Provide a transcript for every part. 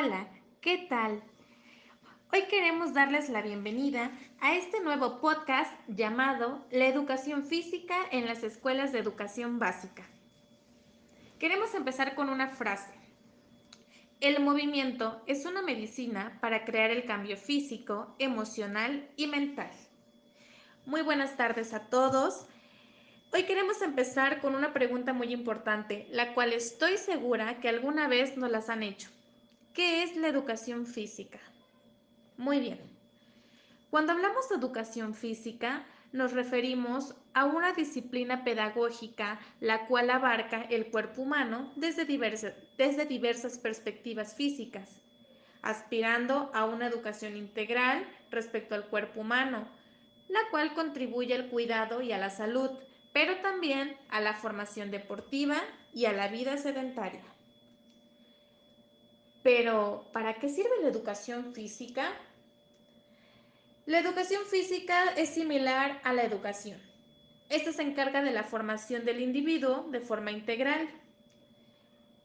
Hola, ¿qué tal? Hoy queremos darles la bienvenida a este nuevo podcast llamado La educación física en las escuelas de educación básica. Queremos empezar con una frase. El movimiento es una medicina para crear el cambio físico, emocional y mental. Muy buenas tardes a todos. Hoy queremos empezar con una pregunta muy importante, la cual estoy segura que alguna vez nos las han hecho. ¿Qué es la educación física? Muy bien. Cuando hablamos de educación física, nos referimos a una disciplina pedagógica la cual abarca el cuerpo humano desde diversas, desde diversas perspectivas físicas, aspirando a una educación integral respecto al cuerpo humano, la cual contribuye al cuidado y a la salud, pero también a la formación deportiva y a la vida sedentaria. Pero, ¿para qué sirve la educación física? La educación física es similar a la educación. Esta se encarga de la formación del individuo de forma integral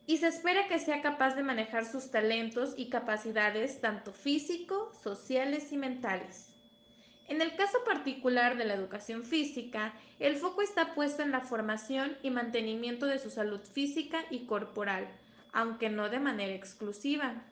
y se espera que sea capaz de manejar sus talentos y capacidades tanto físicos, sociales y mentales. En el caso particular de la educación física, el foco está puesto en la formación y mantenimiento de su salud física y corporal, aunque no de manera exclusiva.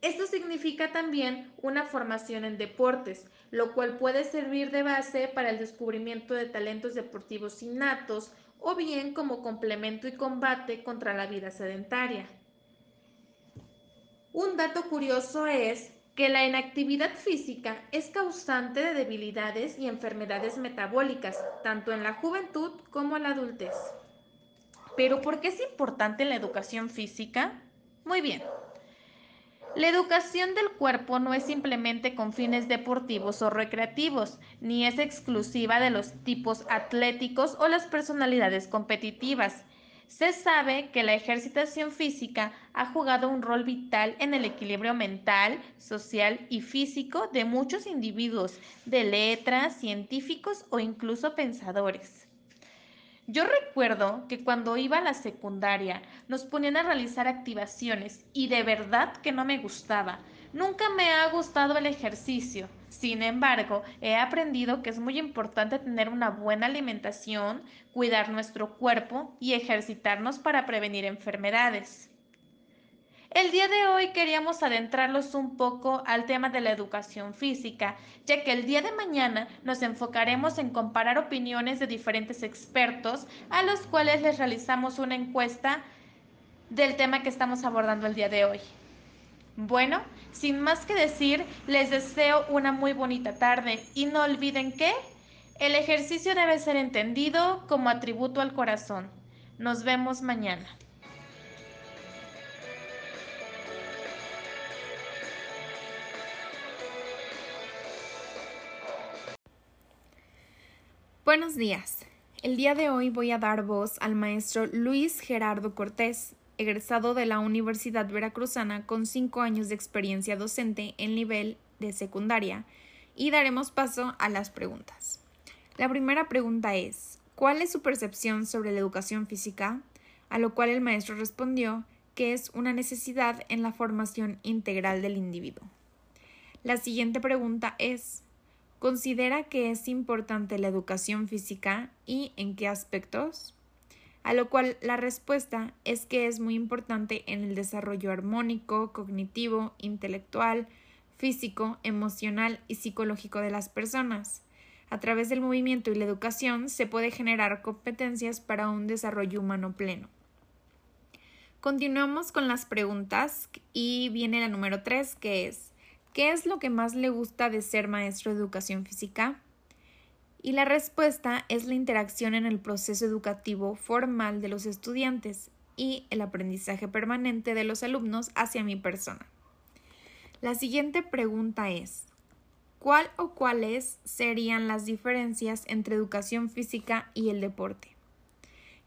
Esto significa también una formación en deportes, lo cual puede servir de base para el descubrimiento de talentos deportivos innatos o bien como complemento y combate contra la vida sedentaria. Un dato curioso es que la inactividad física es causante de debilidades y enfermedades metabólicas, tanto en la juventud como en la adultez. Pero ¿por qué es importante la educación física? Muy bien. La educación del cuerpo no es simplemente con fines deportivos o recreativos, ni es exclusiva de los tipos atléticos o las personalidades competitivas. Se sabe que la ejercitación física ha jugado un rol vital en el equilibrio mental, social y físico de muchos individuos, de letras, científicos o incluso pensadores. Yo recuerdo que cuando iba a la secundaria nos ponían a realizar activaciones y de verdad que no me gustaba. Nunca me ha gustado el ejercicio. Sin embargo, he aprendido que es muy importante tener una buena alimentación, cuidar nuestro cuerpo y ejercitarnos para prevenir enfermedades. El día de hoy queríamos adentrarlos un poco al tema de la educación física, ya que el día de mañana nos enfocaremos en comparar opiniones de diferentes expertos a los cuales les realizamos una encuesta del tema que estamos abordando el día de hoy. Bueno, sin más que decir, les deseo una muy bonita tarde y no olviden que el ejercicio debe ser entendido como atributo al corazón. Nos vemos mañana. Buenos días. El día de hoy voy a dar voz al maestro Luis Gerardo Cortés, egresado de la Universidad Veracruzana con cinco años de experiencia docente en nivel de secundaria, y daremos paso a las preguntas. La primera pregunta es, ¿cuál es su percepción sobre la educación física? A lo cual el maestro respondió que es una necesidad en la formación integral del individuo. La siguiente pregunta es, ¿Considera que es importante la educación física y en qué aspectos? A lo cual la respuesta es que es muy importante en el desarrollo armónico, cognitivo, intelectual, físico, emocional y psicológico de las personas. A través del movimiento y la educación se puede generar competencias para un desarrollo humano pleno. Continuamos con las preguntas y viene la número 3 que es ¿Qué es lo que más le gusta de ser maestro de educación física? Y la respuesta es la interacción en el proceso educativo formal de los estudiantes y el aprendizaje permanente de los alumnos hacia mi persona. La siguiente pregunta es, ¿cuál o cuáles serían las diferencias entre educación física y el deporte?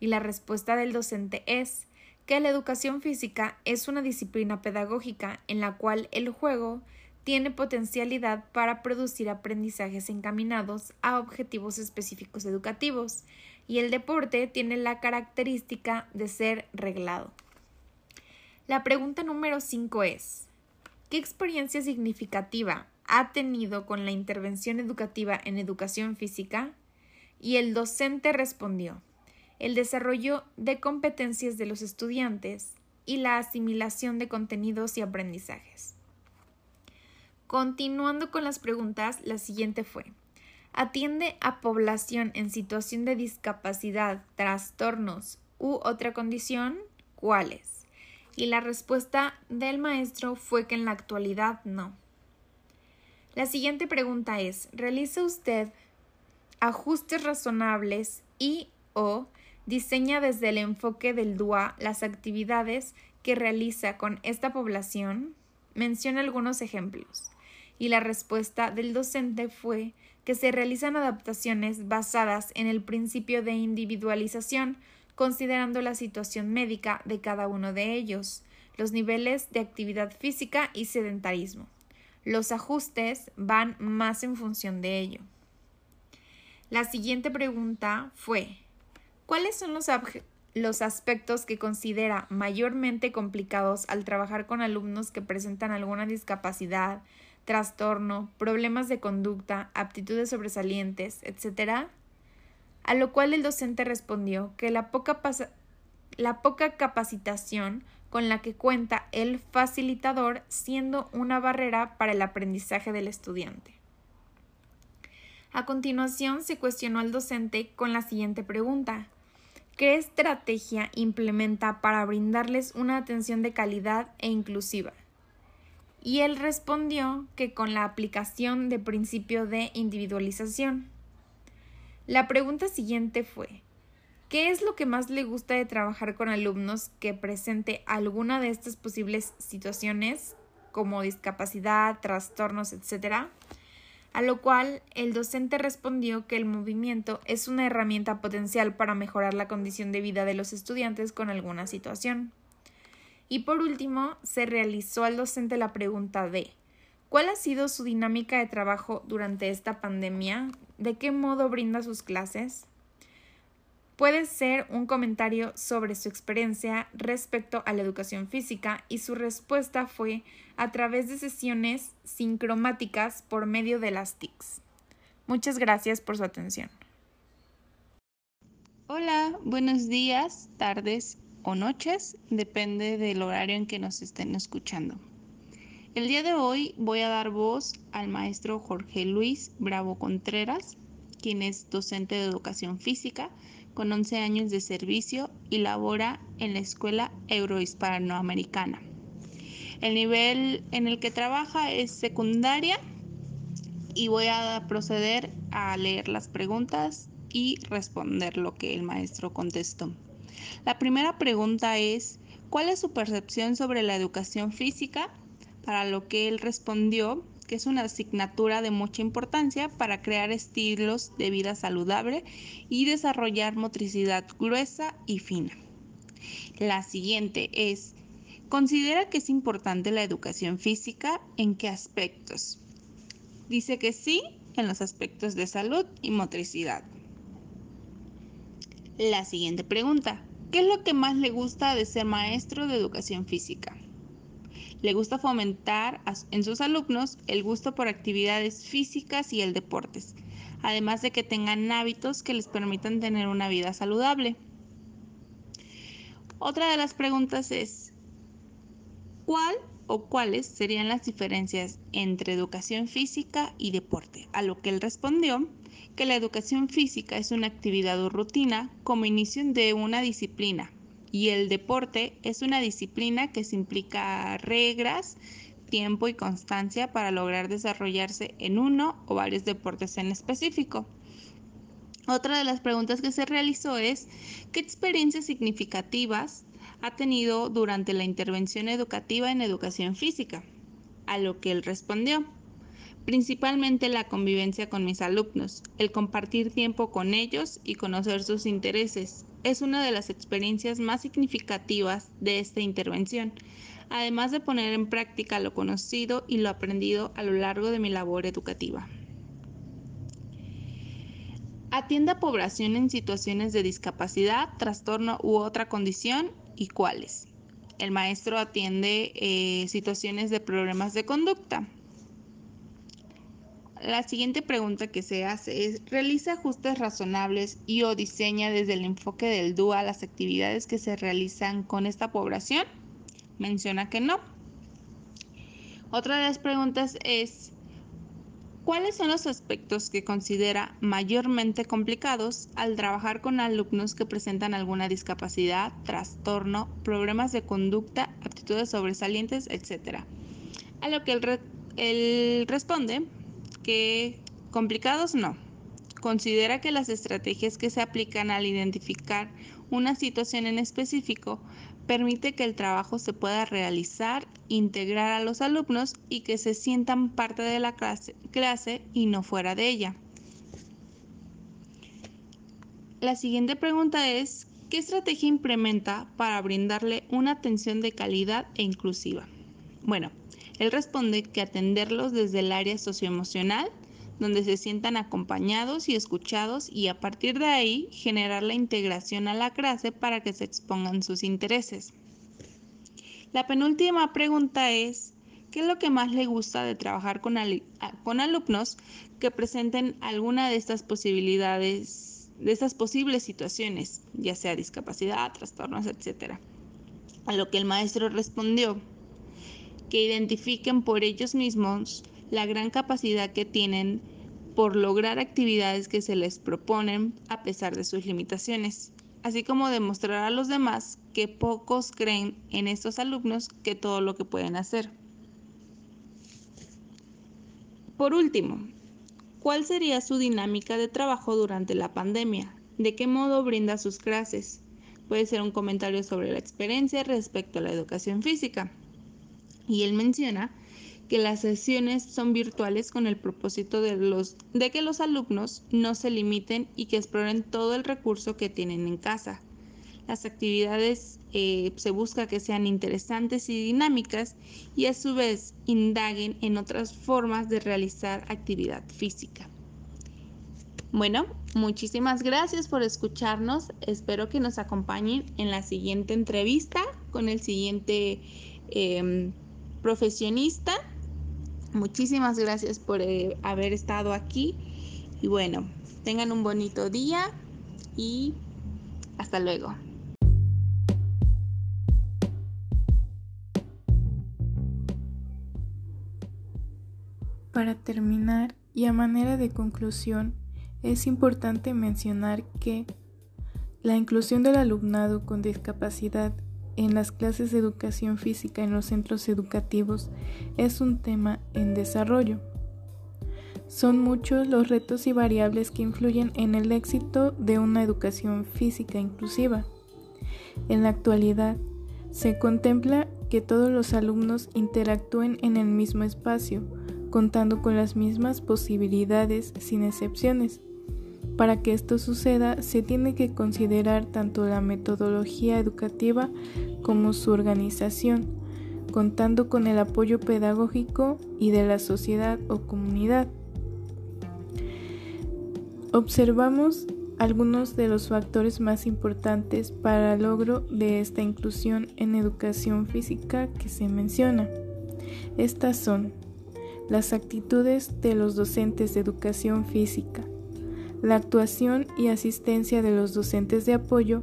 Y la respuesta del docente es que la educación física es una disciplina pedagógica en la cual el juego tiene potencialidad para producir aprendizajes encaminados a objetivos específicos educativos y el deporte tiene la característica de ser reglado. La pregunta número 5 es, ¿qué experiencia significativa ha tenido con la intervención educativa en educación física? Y el docente respondió, el desarrollo de competencias de los estudiantes y la asimilación de contenidos y aprendizajes. Continuando con las preguntas, la siguiente fue, ¿atiende a población en situación de discapacidad, trastornos u otra condición? ¿Cuáles? Y la respuesta del maestro fue que en la actualidad no. La siguiente pregunta es, ¿realiza usted ajustes razonables y o diseña desde el enfoque del DUA las actividades que realiza con esta población? Menciona algunos ejemplos. Y la respuesta del docente fue que se realizan adaptaciones basadas en el principio de individualización, considerando la situación médica de cada uno de ellos, los niveles de actividad física y sedentarismo. Los ajustes van más en función de ello. La siguiente pregunta fue ¿Cuáles son los, los aspectos que considera mayormente complicados al trabajar con alumnos que presentan alguna discapacidad, trastorno, problemas de conducta, aptitudes sobresalientes, etc.? A lo cual el docente respondió que la poca, la poca capacitación con la que cuenta el facilitador siendo una barrera para el aprendizaje del estudiante. A continuación se cuestionó al docente con la siguiente pregunta ¿Qué estrategia implementa para brindarles una atención de calidad e inclusiva? Y él respondió que con la aplicación de principio de individualización. La pregunta siguiente fue ¿Qué es lo que más le gusta de trabajar con alumnos que presente alguna de estas posibles situaciones como discapacidad, trastornos, etcétera? a lo cual el docente respondió que el movimiento es una herramienta potencial para mejorar la condición de vida de los estudiantes con alguna situación. Y por último, se realizó al docente la pregunta de ¿Cuál ha sido su dinámica de trabajo durante esta pandemia? ¿De qué modo brinda sus clases? Puede ser un comentario sobre su experiencia respecto a la educación física y su respuesta fue a través de sesiones sincromáticas por medio de las TICs. Muchas gracias por su atención. Hola, buenos días, tardes o noches, depende del horario en que nos estén escuchando. El día de hoy voy a dar voz al maestro Jorge Luis Bravo Contreras, quien es docente de educación física con 11 años de servicio y labora en la Escuela Eurohispanoamericana. El nivel en el que trabaja es secundaria y voy a proceder a leer las preguntas y responder lo que el maestro contestó. La primera pregunta es, ¿cuál es su percepción sobre la educación física? Para lo que él respondió que es una asignatura de mucha importancia para crear estilos de vida saludable y desarrollar motricidad gruesa y fina. La siguiente es, ¿considera que es importante la educación física? ¿En qué aspectos? Dice que sí, en los aspectos de salud y motricidad. La siguiente pregunta, ¿qué es lo que más le gusta de ser maestro de educación física? Le gusta fomentar en sus alumnos el gusto por actividades físicas y el deportes, además de que tengan hábitos que les permitan tener una vida saludable. Otra de las preguntas es, ¿cuál o cuáles serían las diferencias entre educación física y deporte? A lo que él respondió que la educación física es una actividad o rutina como inicio de una disciplina y el deporte es una disciplina que se implica reglas, tiempo y constancia para lograr desarrollarse en uno o varios deportes en específico. Otra de las preguntas que se realizó es, ¿qué experiencias significativas ha tenido durante la intervención educativa en educación física? A lo que él respondió, principalmente la convivencia con mis alumnos, el compartir tiempo con ellos y conocer sus intereses, es una de las experiencias más significativas de esta intervención, además de poner en práctica lo conocido y lo aprendido a lo largo de mi labor educativa. Atiende a población en situaciones de discapacidad, trastorno u otra condición y cuáles. el maestro atiende eh, situaciones de problemas de conducta. La siguiente pregunta que se hace es, ¿realiza ajustes razonables y o diseña desde el enfoque del DUA las actividades que se realizan con esta población? Menciona que no. Otra de las preguntas es, ¿Cuáles son los aspectos que considera mayormente complicados al trabajar con alumnos que presentan alguna discapacidad, trastorno, problemas de conducta, aptitudes sobresalientes, etcétera? A lo que él, responde que complicados no. Considera que las estrategias que se aplican al identificar una situación en específico permite que el trabajo se pueda realizar, integrar a los alumnos y que se sientan parte de la clase, clase y no fuera de ella. La siguiente pregunta es, ¿qué estrategia implementa para brindarle una atención de calidad e inclusiva? Bueno, él responde que atenderlos desde el área socioemocional, donde se sientan acompañados y escuchados y a partir de ahí generar la integración a la clase para que se expongan sus intereses. La penúltima pregunta es, ¿qué es lo que más le gusta de trabajar con, alumnos que presenten alguna de estas posibilidades, de estas posibles situaciones, ya sea discapacidad, trastornos, etcétera? A lo que el maestro respondió, que identifiquen por ellos mismos la gran capacidad que tienen por lograr actividades que se les proponen a pesar de sus limitaciones, así como demostrar a los demás que pocos creen en estos alumnos que todo lo que pueden hacer. Por último, ¿cuál sería su dinámica de trabajo durante la pandemia? ¿De qué modo brinda sus clases? Puede ser un comentario sobre la experiencia respecto a la educación física. Y él menciona que las sesiones son virtuales con el propósito de, los, de que los alumnos no se limiten y que exploren todo el recurso que tienen en casa. Las actividades eh, se busca que sean interesantes y dinámicas y a su vez indaguen en otras formas de realizar actividad física. Bueno, muchísimas gracias por escucharnos. Espero que nos acompañen en la siguiente entrevista con el siguiente em, profesionista Muchísimas gracias por eh, haber estado aquí y bueno, tengan un bonito día y hasta luego. Para terminar y a manera de conclusión, es importante mencionar que la inclusión del alumnado con discapacidad en las clases de educación física en los centros educativos es un tema en desarrollo. Son muchos los retos y variables que influyen en el éxito de una educación física inclusiva. En la actualidad, se contempla que todos los alumnos interactúen en el mismo espacio, contando con las mismas posibilidades sin excepciones. Para que esto suceda, se tiene que considerar tanto la metodología educativa como su organización, contando con el apoyo pedagógico y de la sociedad o comunidad. Observamos algunos de los factores más importantes para el logro de esta inclusión en educación física que se menciona. Estas son las actitudes de los docentes de educación física, la actuación y asistencia de los docentes de apoyo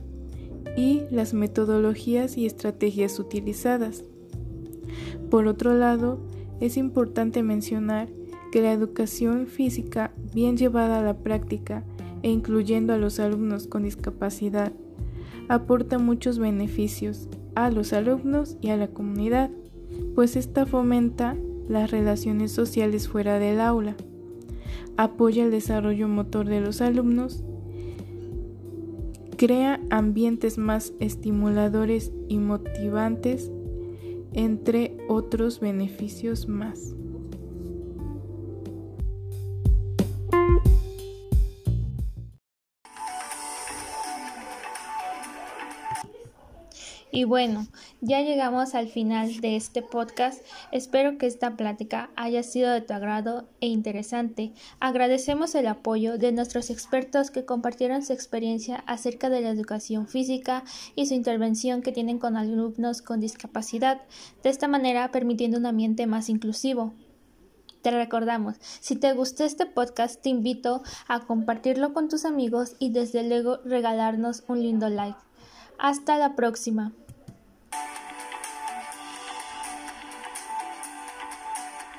y las metodologías y estrategias utilizadas. Por otro lado, es importante mencionar que la educación física bien llevada a la práctica e incluyendo a los alumnos con discapacidad aporta muchos beneficios a los alumnos y a la comunidad, pues esta fomenta las relaciones sociales fuera del aula apoya el desarrollo motor de los alumnos, crea ambientes más estimuladores y motivantes, entre otros beneficios más. Y bueno, ya llegamos al final de este podcast. Espero que esta plática haya sido de tu agrado e interesante. Agradecemos el apoyo de nuestros expertos que compartieron su experiencia acerca de la educación física y su intervención que tienen con alumnos con discapacidad, de esta manera permitiendo un ambiente más inclusivo. Te recordamos, si te gustó este podcast, te invito a compartirlo con tus amigos y desde luego regalarnos un lindo like. Hasta la próxima.